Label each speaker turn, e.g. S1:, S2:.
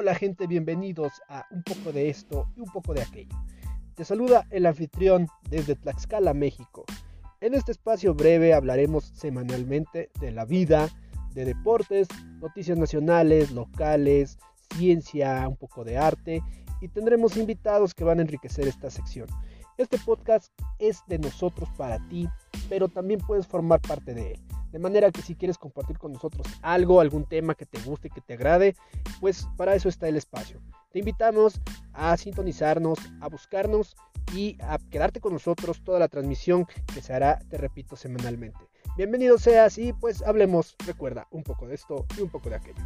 S1: Hola gente, bienvenidos a un poco de esto y un poco de aquello. Te saluda el anfitrión desde Tlaxcala, México. En este espacio breve hablaremos semanalmente de la vida, de deportes, noticias nacionales, locales, ciencia, un poco de arte y tendremos invitados que van a enriquecer esta sección. Este podcast es de nosotros para ti, pero también puedes formar parte de él. De manera que si quieres compartir con nosotros algo, algún tema que te guste, que te agrade, pues para eso está el espacio. Te invitamos a sintonizarnos, a buscarnos y a quedarte con nosotros toda la transmisión que se hará, te repito, semanalmente. Bienvenido seas y pues hablemos, recuerda, un poco de esto y un poco de aquello.